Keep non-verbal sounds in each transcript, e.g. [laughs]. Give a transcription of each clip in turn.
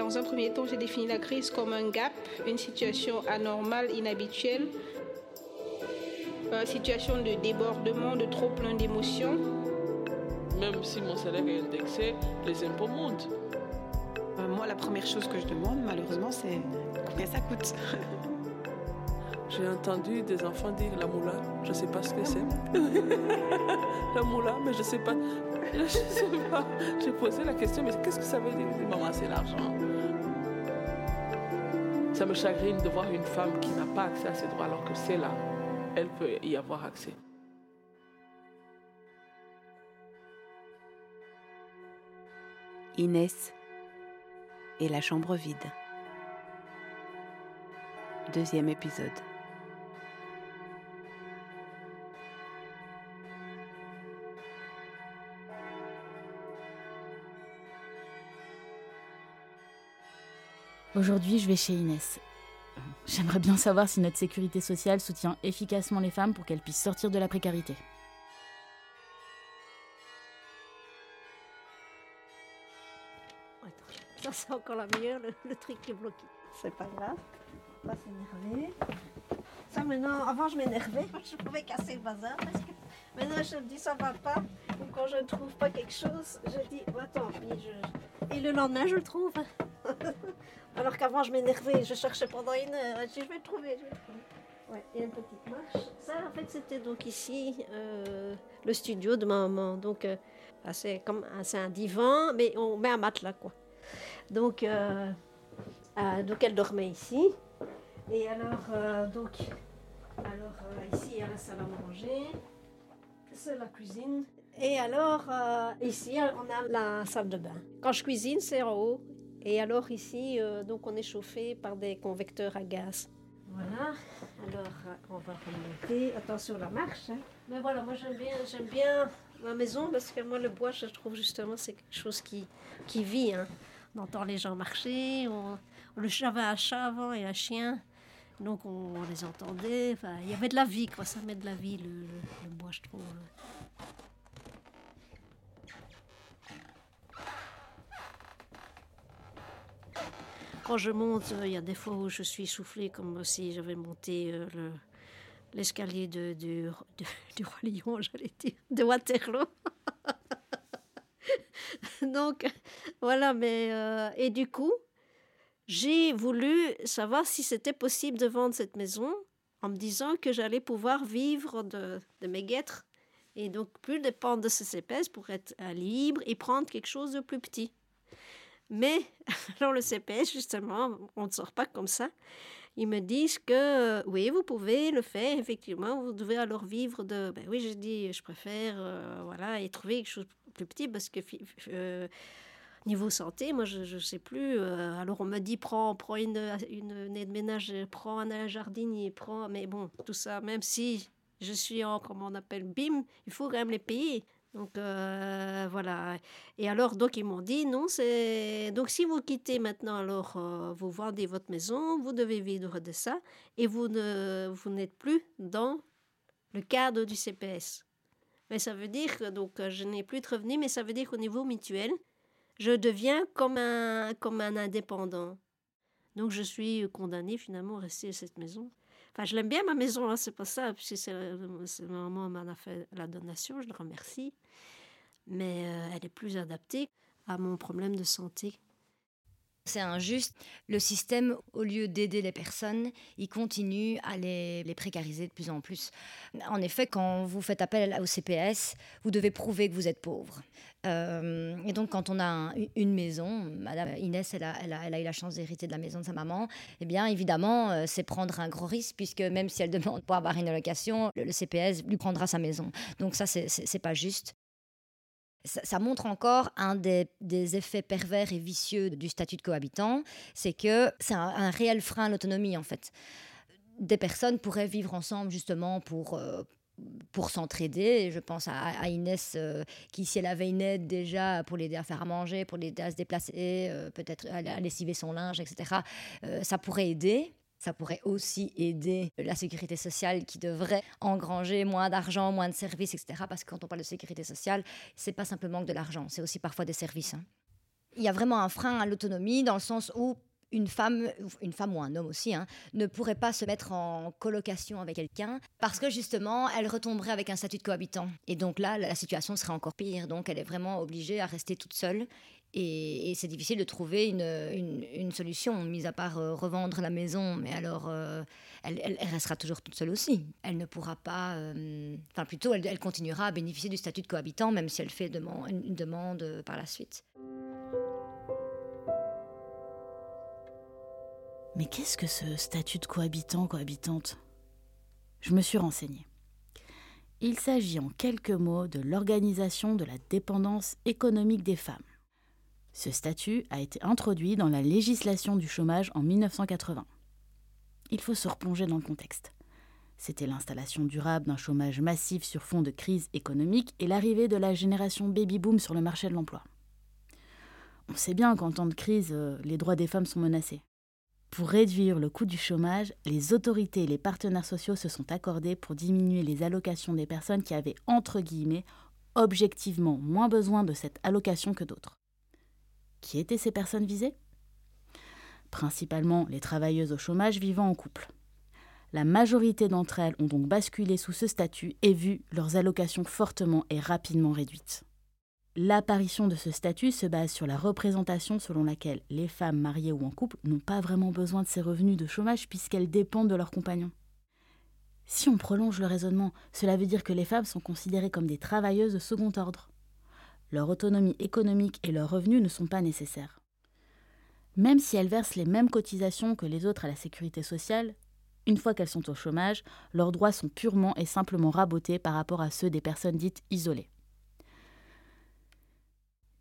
Dans un premier temps, j'ai défini la crise comme un gap, une situation anormale, inhabituelle, une situation de débordement, de trop plein d'émotions. Même si mon salaire est indexé, les impôts montent. Euh, moi, la première chose que je demande, malheureusement, c'est combien ça coûte. [laughs] J'ai entendu des enfants dire la moula, je ne sais pas ce que c'est. [laughs] la moula, mais je ne sais pas. [laughs] Je sais pas. J'ai posé la question, mais qu'est-ce que ça veut dire? Maman, c'est l'argent. Ça me chagrine de voir une femme qui n'a pas accès à ses droits alors que c'est là. Elle peut y avoir accès. Inès et la chambre vide. Deuxième épisode. Aujourd'hui, je vais chez Inès. J'aimerais bien savoir si notre sécurité sociale soutient efficacement les femmes pour qu'elles puissent sortir de la précarité. Ça, c'est encore la meilleure, le, truc qui est bloqué. C'est pas grave, on va s'énerver. Ça, maintenant, avant, je m'énervais, [laughs] je pouvais casser le bazar parce que maintenant, je me dis ça va pas. Ou quand je ne trouve pas quelque chose, je dis, attends, je... et le lendemain, je le trouve. [laughs] Alors qu'avant, je m'énervais, je cherchais pendant une heure. Je vais le trouver, je vais trouver. Ouais, a une petite marche. Ça, en fait, c'était donc ici euh, le studio de maman. Donc, euh, c'est comme c'est un divan, mais on met un matelas, quoi. Donc, euh, donc elle dormait ici. Et alors, donc, alors ici, il y a la salle à manger. C'est la cuisine. Et alors, ici, on a la salle de bain. Quand je cuisine, c'est en haut. Et alors ici, euh, donc on est chauffé par des convecteurs à gaz. Voilà, alors euh, on va remonter. Attention la marche. Hein. Mais voilà, moi j'aime bien, j'aime bien ma maison parce que moi le bois, je trouve justement c'est quelque chose qui, qui vit. Hein. On entend les gens marcher, on, le avait un chat avant et un chien. Donc on, les entendait, il y avait de la vie, quoi. ça met de la vie le, le bois, je trouve. Quand je monte, il y a des fois où je suis soufflée comme si j'avais monté euh, l'escalier de, du [laughs] Roi Lion, [laughs] j'allais dire, de Waterloo. [laughs] Donc, voilà, mais. Euh, et du coup, j'ai voulu savoir si c'était possible de vendre cette maison en me disant que j'allais pouvoir vivre de, de, mes guêtres et donc plus dépendre de ces épaisses pour être libre et prendre quelque chose de plus petit. Mais, [laughs] alors le CPS, justement, on ne sort pas comme ça. Ils me disent que oui, vous pouvez le faire, effectivement, vous devez alors vivre de... Ben oui, je dis, je préfère, euh, voilà, et trouver quelque chose de plus petit parce que... Euh, niveau santé, moi, je ne sais plus. Euh, alors, on me dit, prends, prends une, une de ménage, prends un jardinier, prends... Mais bon, tout ça, même si je suis en, comment on appelle, BIM, il faut quand même les payer. Donc euh, voilà. Et alors donc ils m'ont dit non c'est donc si vous quittez maintenant alors euh, vous vendez votre maison vous devez vivre de ça et vous ne vous n'êtes plus dans le cadre du CPS. Mais ça veut dire que donc je n'ai plus de revenus mais ça veut dire qu'au niveau mutuel je deviens comme un comme un indépendant. Donc je suis condamnée finalement à rester à cette maison. Enfin, je l'aime bien ma maison, hein, c'est pas ça. Puis c'est maman m'en a fait la donation, je le remercie. Mais euh, elle est plus adaptée à mon problème de santé. C'est injuste. Le système, au lieu d'aider les personnes, il continue à les, précariser de plus en plus. En effet, quand vous faites appel au CPS, vous devez prouver que vous êtes pauvre. Euh, et donc, quand on a une maison, Madame Inès, elle a, eu la chance d'hériter de la maison de sa maman, eh bien, évidemment, euh, c'est prendre un gros risque, puisque même si elle demande pour avoir une allocation, le, le CPS lui prendra sa maison. Donc ça, c'est pas juste. Ça, montre encore un des, effets pervers et vicieux du statut de cohabitant, c'est que c'est un, réel frein à l'autonomie en fait. Des personnes pourraient vivre ensemble justement pour, euh, pour s'entraider. Je pense à, Inès euh, qui, si elle avait une aide déjà pour l'aider à faire à manger, pour l'aider à se déplacer, euh, peut-être à, à, lessiver son linge, etc., ça pourrait aider. Ça pourrait aussi aider la sécurité sociale qui devrait engranger moins d'argent, moins de services, etc. Parce que quand on parle de sécurité sociale, c'est pas simplement de l'argent, c'est aussi parfois des services. Hein. Il y a vraiment un frein à l'autonomie dans le sens où une femme, une femme ou un homme aussi, hein, ne pourrait pas se mettre en colocation avec quelqu'un parce que justement, elle retomberait avec un statut de cohabitant. Et donc là, la situation serait encore pire. Donc elle est vraiment obligée à rester toute seule. Et, c'est difficile de trouver une, solution, mis à part euh, revendre la maison. Mais alors, euh, elle, restera toujours toute seule aussi. Elle ne pourra pas. Euh, enfin, plutôt, elle, continuera à bénéficier du statut de cohabitant, même si elle fait une demande par la suite. Mais qu'est-ce que ce statut de cohabitant, cohabitante? Je me suis renseignée. Il s'agit en quelques mots de l'organisation de la dépendance économique des femmes. Ce statut a été introduit dans la législation du chômage en 1980. Il faut se replonger dans le contexte. C'était l'installation durable d'un chômage massif sur fond de crise économique et l'arrivée de la génération baby-boom sur le marché de l'emploi. On sait bien qu'en temps de crise, euh, les droits des femmes sont menacés. Pour réduire le coût du chômage, les autorités et les partenaires sociaux se sont accordés pour diminuer les allocations des personnes qui avaient, entre guillemets, objectivement moins besoin de cette allocation que d'autres. Qui étaient ces personnes visées? Principalement les travailleuses au chômage vivant en couple. La majorité d'entre elles ont donc basculé sous ce statut et vu leurs allocations fortement et rapidement réduites. L'apparition de ce statut se base sur la représentation selon laquelle les femmes mariées ou en couple n'ont pas vraiment besoin de ces revenus de chômage puisqu'elles dépendent de leurs compagnons. Si on prolonge le raisonnement, cela veut dire que les femmes sont considérées comme des travailleuses de second ordre. Leur autonomie économique et leurs revenus ne sont pas nécessaires. Même si elles versent les mêmes cotisations que les autres à la sécurité sociale, une fois qu'elles sont au chômage, leurs droits sont purement et simplement rabotés par rapport à ceux des personnes dites isolées.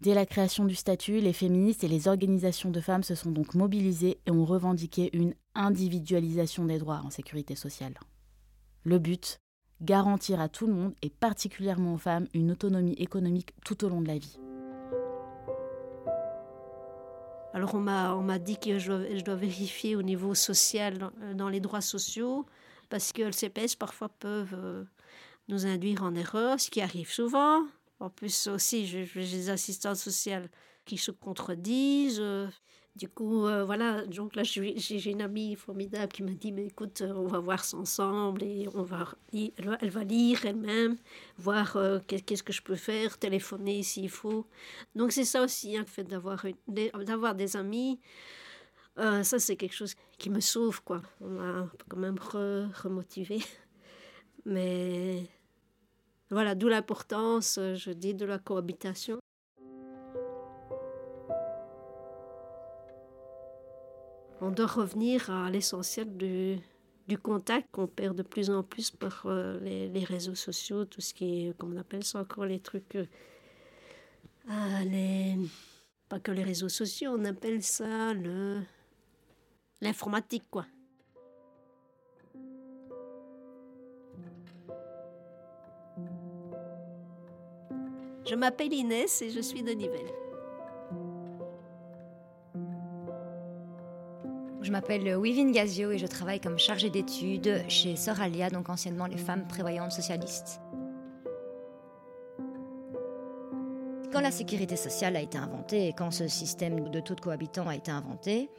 Dès la création du statut, les féministes et les organisations de femmes se sont donc mobilisées et ont revendiqué une individualisation des droits en sécurité sociale. Le but Garantir à tout le monde, et particulièrement aux femmes, une autonomie économique tout au long de la vie. Alors on m'a dit que je dois, vérifier au niveau social euh, dans les droits sociaux parce que le CPS parfois peuvent euh, nous induire en erreur, ce qui arrive souvent. En plus aussi, j'ai des assistantes sociales qui se contredisent. Euh, du coup, euh, voilà, donc là, j'ai une amie formidable qui m'a dit, mais écoute, euh, on va voir ça ensemble et on va, elle va lire elle-même, voir qu'est-ce que je peux faire, téléphoner s'il faut. Donc c'est ça aussi, hein, le fait d'avoir des amis. ça, c'est quelque chose qui me sauve, quoi. On m'a quand même remotivé. Mais voilà, d'où l'importance, euh, je dis, de la cohabitation. On doit revenir à l'essentiel du, contact qu'on perd de plus en plus par euh, les, réseaux sociaux, tout ce qui est, on appelle ça encore, les trucs... Euh, ah, pas que les réseaux sociaux, on appelle ça le l'informatique, quoi. Je m'appelle Inès et je suis de Nivelles. Je m'appelle Wivine Gazio et je travaille comme chargée d'études chez Soralia, donc anciennement les femmes prévoyantes socialistes. Quand la sécurité sociale a été inventée et quand ce système de taux de cohabitants a été inventé,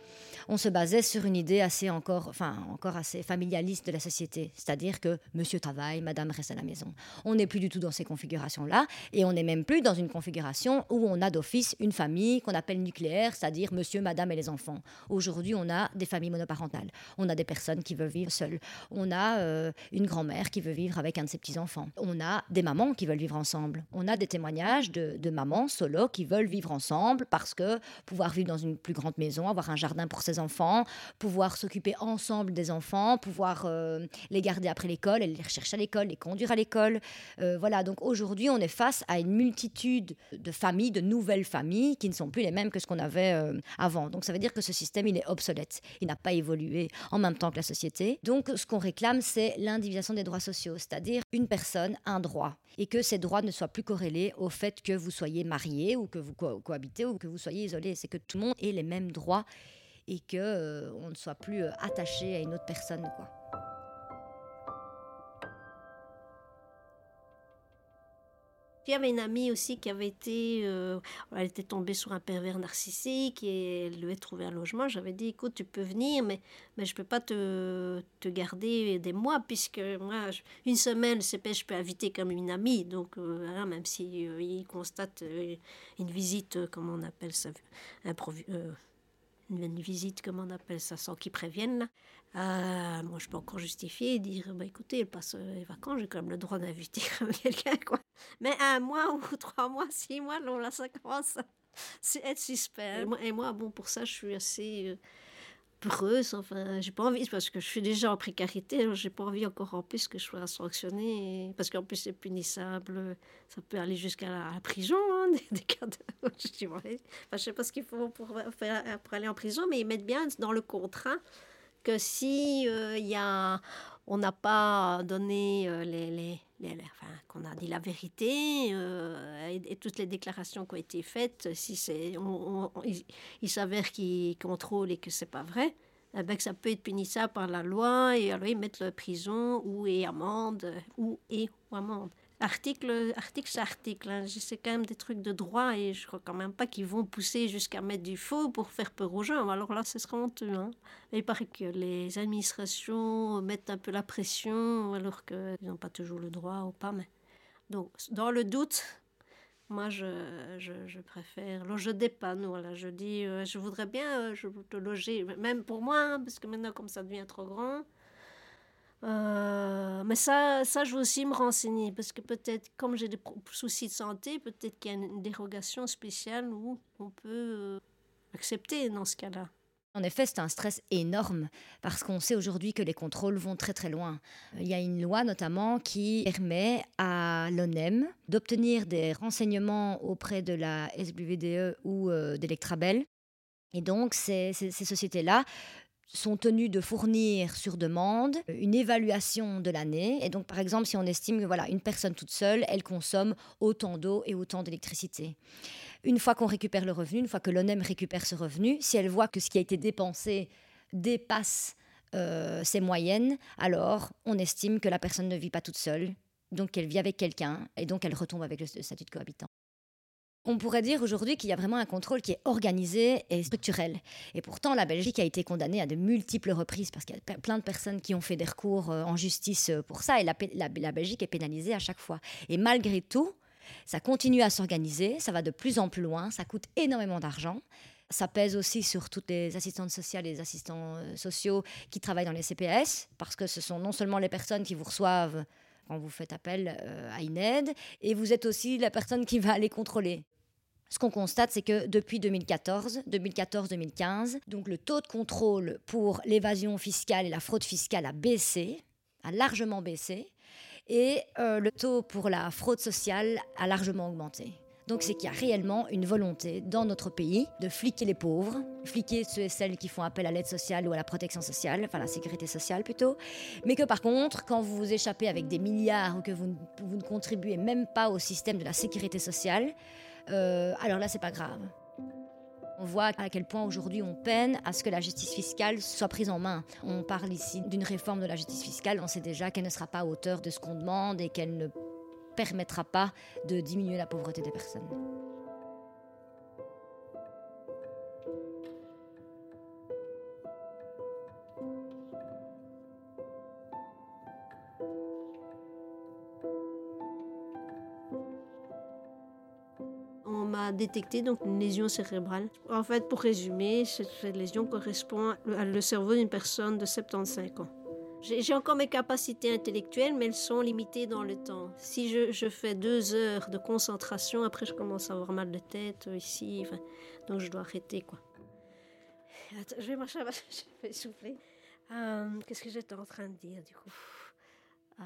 on se basait sur une idée assez encore, enfin, encore assez familialiste de la société. C'est-à-dire que monsieur travaille, madame reste à la maison. On n'est plus du tout dans ces configurations-là et on n'est même plus dans une configuration où on a d'office une famille qu'on appelle nucléaire, c'est-à-dire monsieur, madame et les enfants. Aujourd'hui, on a des familles monoparentales. On a des personnes qui veulent vivre seules. On a euh, une grand-mère qui veut vivre avec un de ses petits-enfants. On a des mamans qui veulent vivre ensemble. On a des témoignages de, de mamans solo qui veulent vivre ensemble parce que pouvoir vivre dans une plus grande maison, avoir un jardin pour ses enfants, pouvoir s'occuper ensemble des enfants, pouvoir euh, les garder après l'école, les rechercher à l'école, les conduire à l'école. Euh, voilà, donc aujourd'hui, on est face à une multitude de familles, de nouvelles familles qui ne sont plus les mêmes que ce qu'on avait euh, avant. Donc ça veut dire que ce système, il est obsolète. Il n'a pas évolué en même temps que la société. Donc ce qu'on réclame, c'est l'individualisation des droits sociaux, c'est-à-dire une personne, un droit, et que ces droits ne soient plus corrélés au fait que vous soyez marié ou que vous cohabitez ou que vous soyez isolé. C'est que tout le monde ait les mêmes droits et que euh, on ne soit plus euh, attaché à une autre personne quoi. Il y avait une amie aussi qui avait été, euh, elle était tombée sur un pervers narcissique et elle a trouvé un logement. J'avais dit, écoute, tu peux venir, mais, mais je ne peux pas te, te, garder des mois, puisque moi, une semaine, c'est je peux inviter comme une amie. Donc, euh, même si il constate une visite, comment on appelle ça, une visite, comment on appelle ça, sans qu'ils préviennent. Euh, moi, je peux encore justifier et dire bah, écoutez, elle passe les vacances, j'ai quand même le droit d'inviter [laughs] quelqu'un. Quoi. Mais un mois [laughs] ou trois mois, six mois, là, ça commence à être suspect. Et moi, bon, pour ça, je suis assez. Euh, peureuse. Enfin, j'ai pas envie, parce que je suis déjà en précarité, j'ai pas envie encore en plus que je sois sanctionnée, parce qu'en plus c'est punissable, ça peut aller jusqu'à la, prison, hein, [laughs] des, cas de... je, enfin, je sais pas ce qu'il faut pour, faire, pour aller en prison, mais ils mettent bien dans le contrat que si euh, y a, on n'a pas donné euh, les, les, qu'on a dit la vérité euh, et, toutes les déclarations qui ont été faites, si c'est, il, s'avère qu'ils contrôlent et que c'est pas vrai, eh ben, que ça peut être punissable par la loi et alors ils mettent la prison ou et amende ou et ou amende article, article c'est article. Hein. C'est quand même des trucs de droit et je crois quand même pas qu'ils vont pousser jusqu'à mettre du faux pour faire peur aux gens. Alors là, ce sera honteux. Hein. il paraît que les administrations mettent un peu la pression alors qu'ils n'ont pas toujours le droit ou pas. Donc, dans le doute, moi, je, je, préfère. Alors, je dépanne, voilà. Je dis, euh, je voudrais bien euh, je te loger, même pour moi, hein, parce que maintenant, comme ça devient trop grand, euh, mais ça, ça, je veux aussi me renseigner parce que peut-être, comme j'ai des soucis de santé, peut-être qu'il y a une dérogation spéciale où on peut euh, accepter dans ce cas-là. En effet, c'est un stress énorme parce qu'on sait aujourd'hui que les contrôles vont très très loin. Il y a une loi notamment qui permet à l'ONEM d'obtenir des renseignements auprès de la SWVDE ou euh, d'Electrabel. Et donc, ces sociétés-là sont tenus de fournir sur demande une évaluation de l'année. Et donc, par exemple, si on estime que voilà, une personne toute seule, elle consomme autant d'eau et autant d'électricité. Une fois qu'on récupère le revenu, une fois que l'ONEM récupère ce revenu, si elle voit que ce qui a été dépensé dépasse euh, ses moyennes, alors on estime que la personne ne vit pas toute seule, donc elle vit avec quelqu'un, et donc elle retombe avec le statut de cohabitant. On pourrait dire aujourd'hui qu'il y a vraiment un contrôle qui est organisé et structurel. Et pourtant, la Belgique a été condamnée à de multiples reprises parce qu'il y a plein de personnes qui ont fait des recours euh, en justice euh, pour ça et la, Belgique est pénalisée à chaque fois. Et malgré tout, ça continue à s'organiser, ça va de plus en plus loin, ça coûte énormément d'argent. Ça pèse aussi sur toutes les assistantes sociales et les assistants euh, sociaux qui travaillent dans les CPS, parce que ce sont non seulement les personnes qui vous reçoivent quand vous faites appel à une aide, et vous êtes aussi la personne qui va aller contrôler. Ce qu'on constate, c'est que depuis 2014, 2014-2015, donc le taux de contrôle pour l'évasion fiscale et la fraude fiscale a baissé, a largement baissé, et euh, le taux pour la fraude sociale a largement augmenté. Donc c'est qu'il y a réellement une volonté dans notre pays de fliquer les pauvres, fliquer ceux et celles qui font appel à l'aide sociale ou à la protection sociale, enfin la sécurité sociale plutôt, mais que par contre, quand vous vous échappez avec des milliards ou que vous, vous ne contribuez même pas au système de la sécurité sociale, euh, alors là, c'est pas grave. On voit à quel point aujourd'hui on peine à ce que la justice fiscale soit prise en main. On parle ici d'une réforme de la justice fiscale, on sait déjà qu'elle ne sera pas à hauteur de ce qu'on demande et qu'elle ne permettra pas de diminuer la pauvreté des personnes. détecté donc une lésion cérébrale. En fait, pour résumer, cette lésion correspond au cerveau d'une personne de 75 ans. J'ai encore mes capacités intellectuelles, mais elles sont limitées dans le temps. Si je, fais deux heures de concentration, après je commence à avoir mal de tête euh, ici, donc je dois arrêter quoi. je vais marcher, [laughs] je vais souffler. Euh, qu'est-ce que j'étais en train de dire du coup? Euh,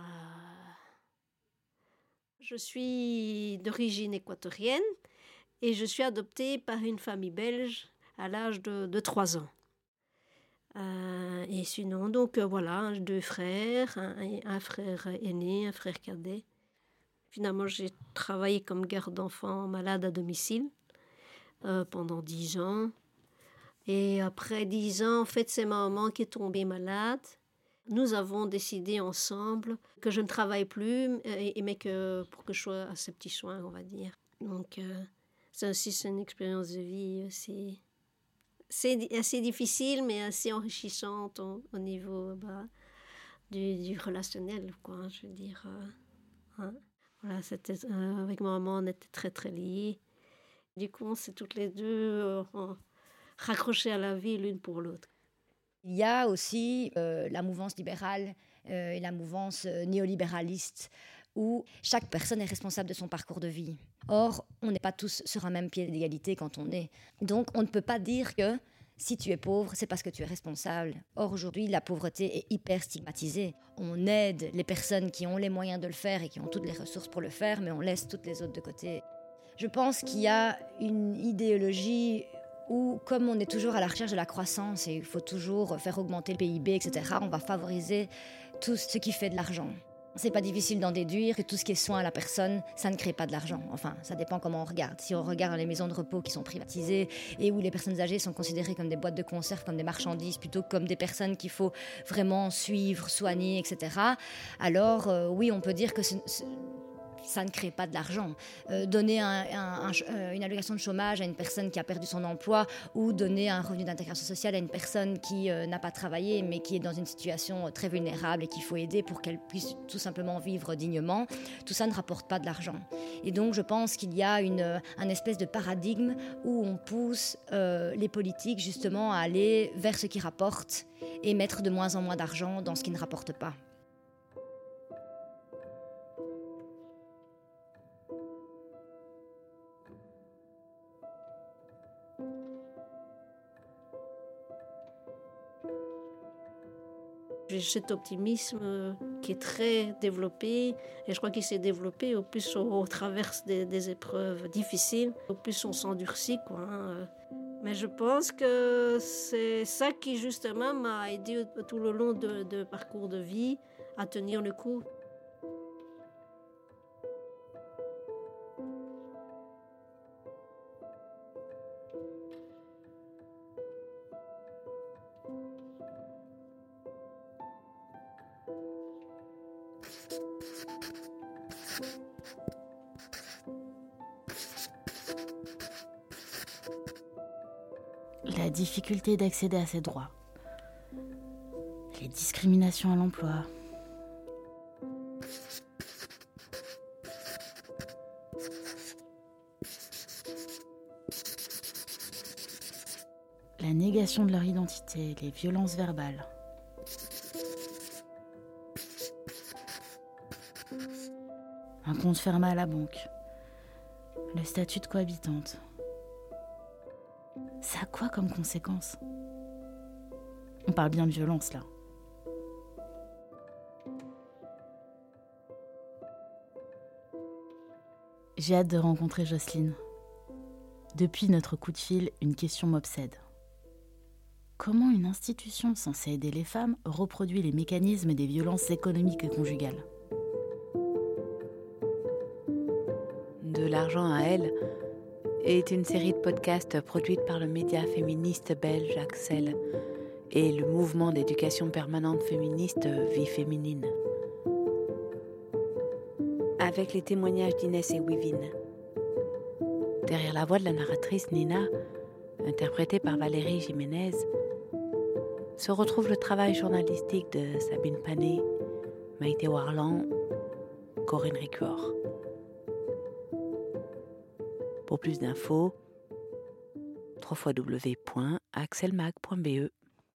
Je suis d'origine équatorienne et je suis adoptée par une famille belge à l'âge de, de 3 ans. Euh, et sinon, donc euh, voilà, deux frères, un, frère aîné, un frère cadet. Finalement, j'ai travaillé comme garde d'enfants malade à domicile euh, pendant dix ans. Et après dix ans, en fait, c'est ma maman qui est tombée malade. Nous avons décidé ensemble que je ne travaille plus, et, mais que pour que je sois à ces petits soins, on va dire. Donc, ça aussi, une expérience de vie aussi. C'est assez difficile, mais assez enrichissante au, niveau bah, du, relationnel, quoi, je veux dire. Euh, hein. Voilà, euh, avec ma maman, on était très, très liés. Du coup, on s'est toutes les deux raccrochées à la vie l'une pour l'autre. Il y a aussi euh, la mouvance libérale euh, et la mouvance euh, néolibéraliste où chaque personne est responsable de son parcours de vie. Or, on n'est pas tous sur un même pied d'égalité quand on est. Donc, on ne peut pas dire que si tu es pauvre, c'est parce que tu es responsable. Or, aujourd'hui, la pauvreté est hyper stigmatisée. On aide les personnes qui ont les moyens de le faire et qui ont toutes les ressources pour le faire, mais on laisse toutes les autres de côté. Je pense qu'il y a une idéologie où, comme on est toujours à la recherche de la croissance et il faut toujours faire augmenter le PIB, etc., on va favoriser tout ce qui fait de l'argent. C'est pas difficile d'en déduire que tout ce qui est soin à la personne, ça ne crée pas de l'argent. Enfin, ça dépend comment on regarde. Si on regarde les maisons de repos qui sont privatisées et où les personnes âgées sont considérées comme des boîtes de conserve, comme des marchandises, plutôt comme des personnes qu'il faut vraiment suivre, soigner, etc., alors euh, oui, on peut dire que ce, ça ne crée pas de l'argent. Euh, donner euh, une allocation de chômage à une personne qui a perdu son emploi ou donner un revenu d'intégration sociale à une personne qui euh, n'a pas travaillé mais qui est dans une situation très vulnérable et qu'il faut aider pour qu'elle puisse tout simplement vivre dignement, tout ça ne rapporte pas de l'argent. Et donc je pense qu'il y a une, un espèce de paradigme où on pousse les politiques justement à aller vers ce qui rapporte et mettre de moins en moins d'argent dans ce qui ne rapporte pas. J'ai cet optimisme euh, qui est très développé et je crois qu'il s'est développé au plus on, traverse des, épreuves difficiles, au plus on s'endurcit. Quoi, hein. Mais je pense que c'est ça qui justement m'a aidé tout le long de parcours de vie à tenir le coup. La difficulté d'accéder à ses droits. Les discriminations à l'emploi. La négation de leur identité, les violences verbales. Un compte fermé à la banque. Le statut de cohabitante. Ça a quoi comme conséquence? On parle bien de violence là. J'ai hâte de rencontrer Jocelyne. Depuis notre coup de fil, une question m'obsède. Comment une institution censée aider les femmes reproduit les mécanismes des violences économiques et conjugales? De l'argent à elle est une série de podcasts produite par le média féministe belge Axel et le mouvement d'éducation permanente féministe Vie féminine. Avec les témoignages d'Inès et Wivine. Derrière la voix de la narratrice Nina, interprétée par Valérie Jiménez, se retrouve le travail journalistique de Sabine Panet, Maïté Warlan, Corinne Ricuor. Pour plus d'infos, www.axelmag.be